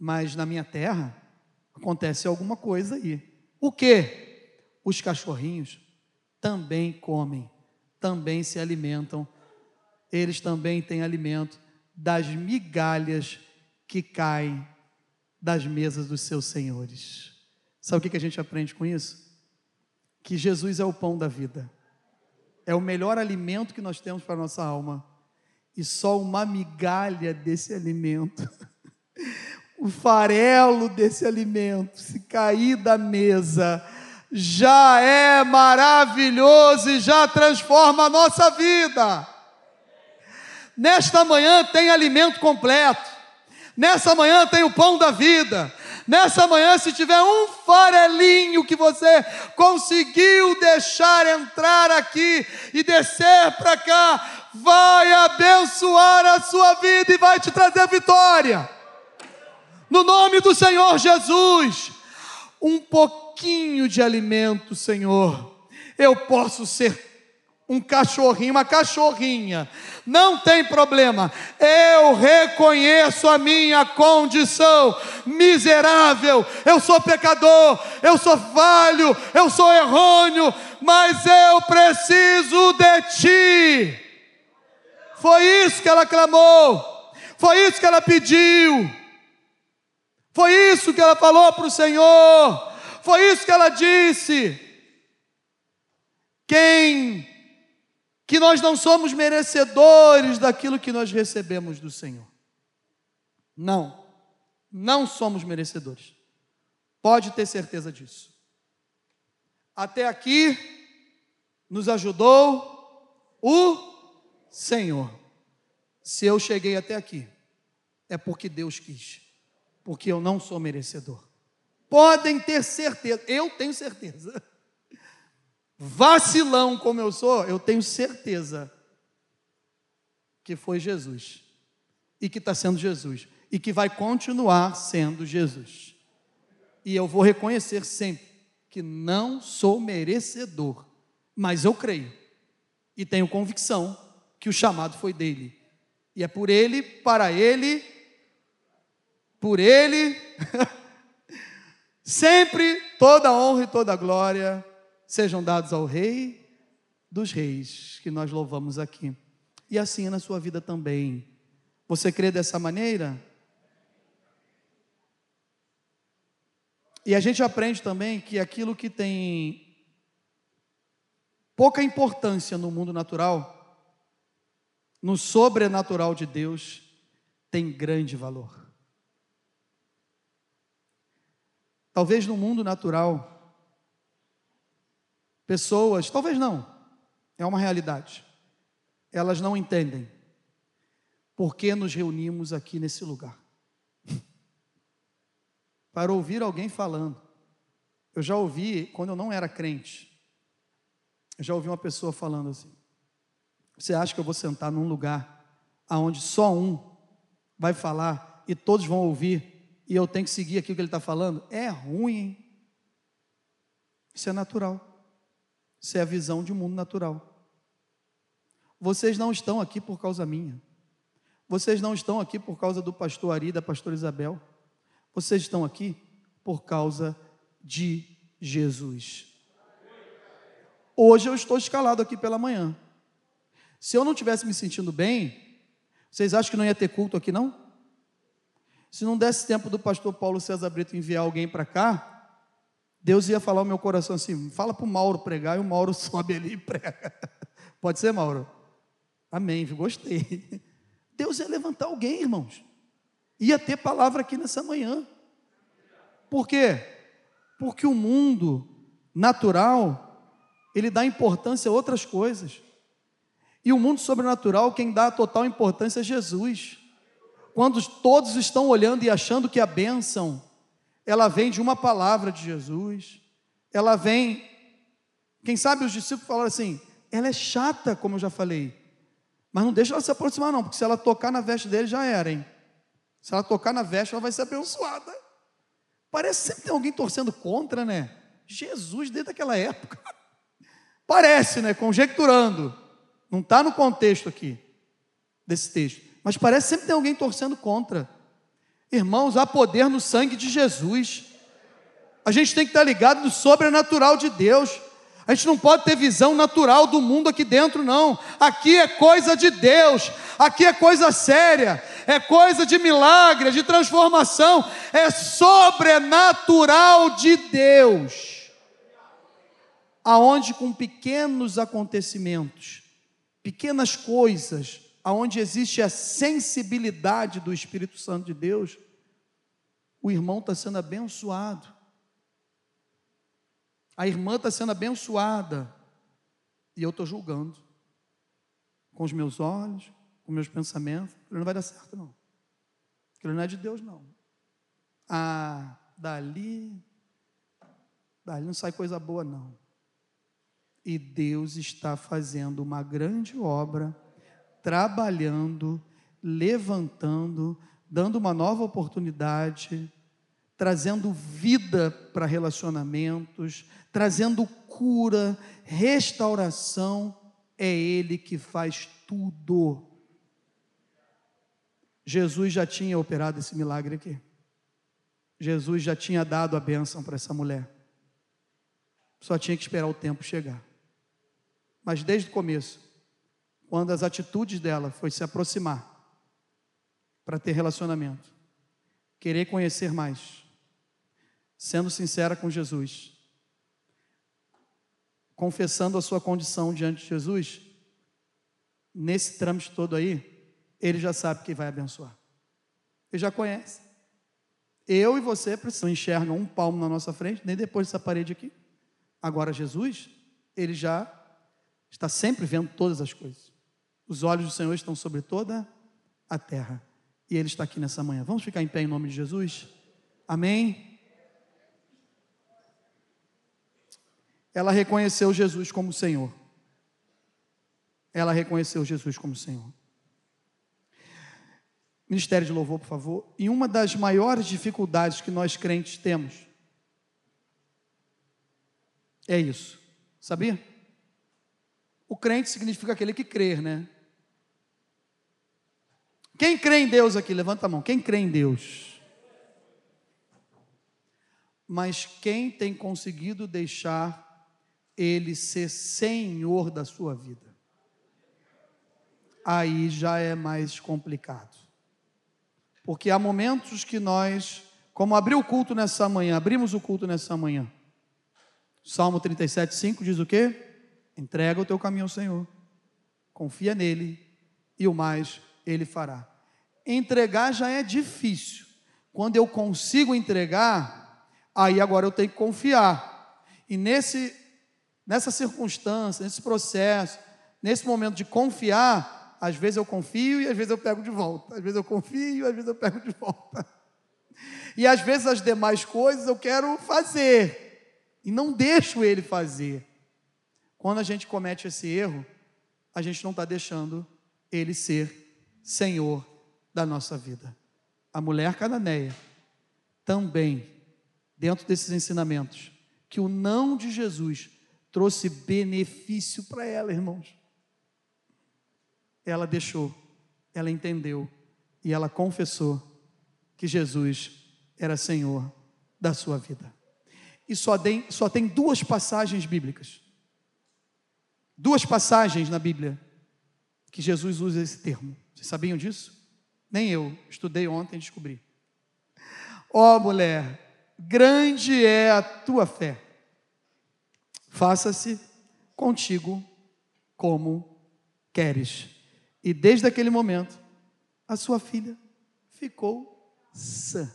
mas na minha terra acontece alguma coisa aí. O que? Os cachorrinhos também comem, também se alimentam, eles também têm alimento das migalhas que caem das mesas dos seus senhores. Sabe o que a gente aprende com isso? Que Jesus é o pão da vida, é o melhor alimento que nós temos para a nossa alma, e só uma migalha desse alimento, o farelo desse alimento, se cair da mesa, já é maravilhoso e já transforma a nossa vida. Nesta manhã tem alimento completo. Nessa manhã tem o pão da vida. Nessa manhã, se tiver um farelinho que você conseguiu deixar entrar aqui e descer para cá, vai abençoar a sua vida e vai te trazer vitória. No nome do Senhor Jesus, um pouquinho de alimento, Senhor. Eu posso ser um cachorrinho, uma cachorrinha, não tem problema, eu reconheço a minha condição. Miserável, eu sou pecador, eu sou falho, eu sou errôneo, mas eu preciso de Ti. Foi isso que ela clamou, foi isso que ela pediu, foi isso que ela falou para o Senhor, foi isso que ela disse. Quem que nós não somos merecedores daquilo que nós recebemos do Senhor. Não, não somos merecedores. Pode ter certeza disso. Até aqui nos ajudou o Senhor. Se eu cheguei até aqui, é porque Deus quis, porque eu não sou merecedor. Podem ter certeza, eu tenho certeza vacilão como eu sou, eu tenho certeza que foi Jesus e que está sendo Jesus e que vai continuar sendo Jesus. E eu vou reconhecer sempre que não sou merecedor, mas eu creio e tenho convicção que o chamado foi dele. E é por ele, para ele, por ele, sempre toda honra e toda glória sejam dados ao Rei dos Reis, que nós louvamos aqui. E assim é na sua vida também. Você crê dessa maneira? E a gente aprende também que aquilo que tem pouca importância no mundo natural, no sobrenatural de Deus, tem grande valor. Talvez no mundo natural, Pessoas, talvez não, é uma realidade. Elas não entendem por que nos reunimos aqui nesse lugar. Para ouvir alguém falando. Eu já ouvi, quando eu não era crente, eu já ouvi uma pessoa falando assim: Você acha que eu vou sentar num lugar onde só um vai falar e todos vão ouvir e eu tenho que seguir aquilo que ele está falando? É ruim, hein? Isso é natural. Isso é a visão de um mundo natural. Vocês não estão aqui por causa minha. Vocês não estão aqui por causa do pastor Ari, da pastora Isabel. Vocês estão aqui por causa de Jesus. Hoje eu estou escalado aqui pela manhã. Se eu não tivesse me sentindo bem, vocês acham que não ia ter culto aqui não? Se não desse tempo do pastor Paulo César Brito enviar alguém para cá, Deus ia falar ao meu coração assim: fala para o Mauro pregar, e o Mauro sobe ali e prega. Pode ser, Mauro? Amém, gostei. Deus ia levantar alguém, irmãos. Ia ter palavra aqui nessa manhã. Por quê? Porque o mundo natural, ele dá importância a outras coisas. E o mundo sobrenatural, quem dá a total importância é Jesus. Quando todos estão olhando e achando que a bênção ela vem de uma palavra de Jesus, ela vem. Quem sabe os discípulos falaram assim: ela é chata, como eu já falei, mas não deixa ela se aproximar, não, porque se ela tocar na veste dele já era, hein? Se ela tocar na veste, ela vai ser abençoada. Parece sempre tem alguém torcendo contra, né? Jesus desde aquela época. Parece, né? Conjecturando. Não está no contexto aqui desse texto. Mas parece sempre tem alguém torcendo contra. Irmãos, há poder no sangue de Jesus. A gente tem que estar ligado no sobrenatural de Deus. A gente não pode ter visão natural do mundo aqui dentro, não. Aqui é coisa de Deus, aqui é coisa séria. é coisa de milagre, de transformação, é sobrenatural de Deus. Aonde com pequenos acontecimentos, pequenas coisas, aonde existe a sensibilidade do Espírito Santo de Deus, o irmão está sendo abençoado. A irmã está sendo abençoada. E eu estou julgando. Com os meus olhos, com meus pensamentos. Não vai dar certo, não. Aquilo não é de Deus, não. Ah, dali. Dali não sai coisa boa, não. E Deus está fazendo uma grande obra, trabalhando, levantando, dando uma nova oportunidade, trazendo vida para relacionamentos, trazendo cura, restauração. É Ele que faz tudo. Jesus já tinha operado esse milagre aqui. Jesus já tinha dado a bênção para essa mulher. Só tinha que esperar o tempo chegar. Mas desde o começo, quando as atitudes dela foi se aproximar para ter relacionamento, querer conhecer mais, sendo sincera com Jesus, confessando a sua condição diante de Jesus, nesse trâmite todo aí, ele já sabe que vai abençoar. Ele já conhece. Eu e você precisamos enxergar um palmo na nossa frente, nem depois dessa parede aqui. Agora Jesus, ele já está sempre vendo todas as coisas. Os olhos do Senhor estão sobre toda a terra. E ele está aqui nessa manhã. Vamos ficar em pé em nome de Jesus? Amém. ela reconheceu Jesus como Senhor. Ela reconheceu Jesus como Senhor. Ministério de louvor, por favor. E uma das maiores dificuldades que nós crentes temos é isso. Sabia? O crente significa aquele que crê, né? Quem crê em Deus aqui? Levanta a mão. Quem crê em Deus? Mas quem tem conseguido deixar ele ser senhor da sua vida. Aí já é mais complicado. Porque há momentos que nós, como abriu o culto nessa manhã, abrimos o culto nessa manhã. Salmo 37, 5 diz o quê? Entrega o teu caminho ao Senhor, confia nele e o mais ele fará. Entregar já é difícil. Quando eu consigo entregar, aí agora eu tenho que confiar. E nesse nessa circunstância, nesse processo, nesse momento de confiar, às vezes eu confio e às vezes eu pego de volta. Às vezes eu confio e às vezes eu pego de volta. E às vezes as demais coisas eu quero fazer e não deixo ele fazer. Quando a gente comete esse erro, a gente não está deixando ele ser Senhor da nossa vida. A mulher cananeia também, dentro desses ensinamentos, que o não de Jesus trouxe benefício para ela, irmãos. Ela deixou, ela entendeu e ela confessou que Jesus era Senhor da sua vida. E só tem, só tem duas passagens bíblicas, duas passagens na Bíblia que Jesus usa esse termo. Vocês sabiam disso? Nem eu, estudei ontem e descobri. Ó oh, mulher, grande é a tua fé faça-se contigo como queres. E desde aquele momento, a sua filha ficou sã.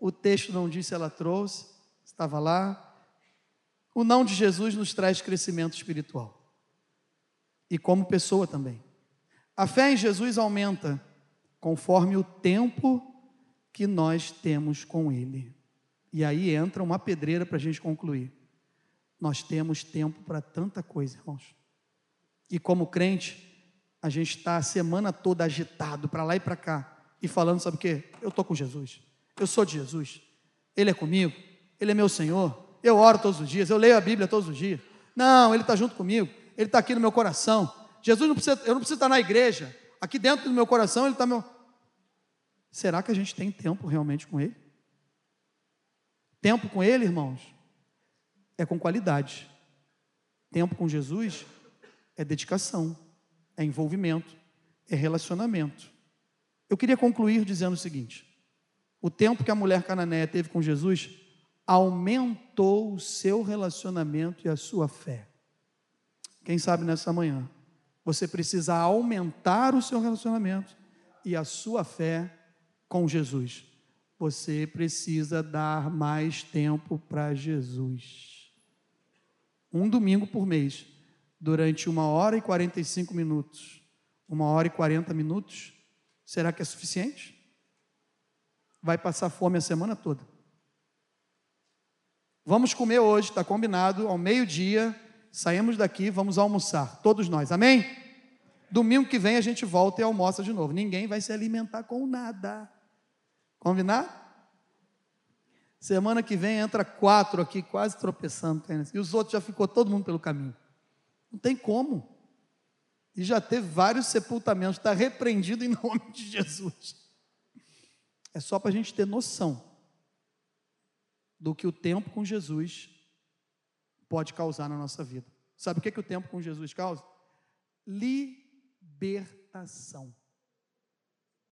O texto não disse ela trouxe, estava lá. O não de Jesus nos traz crescimento espiritual. E como pessoa também. A fé em Jesus aumenta conforme o tempo que nós temos com Ele. E aí entra uma pedreira para a gente concluir. Nós temos tempo para tanta coisa, irmãos. E como crente, a gente está a semana toda agitado para lá e para cá e falando, sabe o quê? Eu estou com Jesus, eu sou de Jesus, Ele é comigo, Ele é meu Senhor, eu oro todos os dias, eu leio a Bíblia todos os dias. Não, Ele está junto comigo, Ele está aqui no meu coração. Jesus não precisa, eu não preciso estar na igreja, aqui dentro do meu coração Ele está meu. Será que a gente tem tempo realmente com Ele? Tempo com Ele, irmãos? é com qualidade. Tempo com Jesus é dedicação, é envolvimento, é relacionamento. Eu queria concluir dizendo o seguinte: o tempo que a mulher cananeia teve com Jesus aumentou o seu relacionamento e a sua fé. Quem sabe nessa manhã você precisa aumentar o seu relacionamento e a sua fé com Jesus. Você precisa dar mais tempo para Jesus. Um domingo por mês, durante uma hora e 45 minutos, uma hora e 40 minutos, será que é suficiente? Vai passar fome a semana toda. Vamos comer hoje, está combinado, ao meio-dia, saímos daqui, vamos almoçar, todos nós, amém? Domingo que vem a gente volta e almoça de novo. Ninguém vai se alimentar com nada. Combinar? Semana que vem entra quatro aqui, quase tropeçando. E os outros já ficou todo mundo pelo caminho. Não tem como. E já teve vários sepultamentos. Está repreendido em nome de Jesus. É só para a gente ter noção do que o tempo com Jesus pode causar na nossa vida. Sabe o que, que o tempo com Jesus causa? Libertação.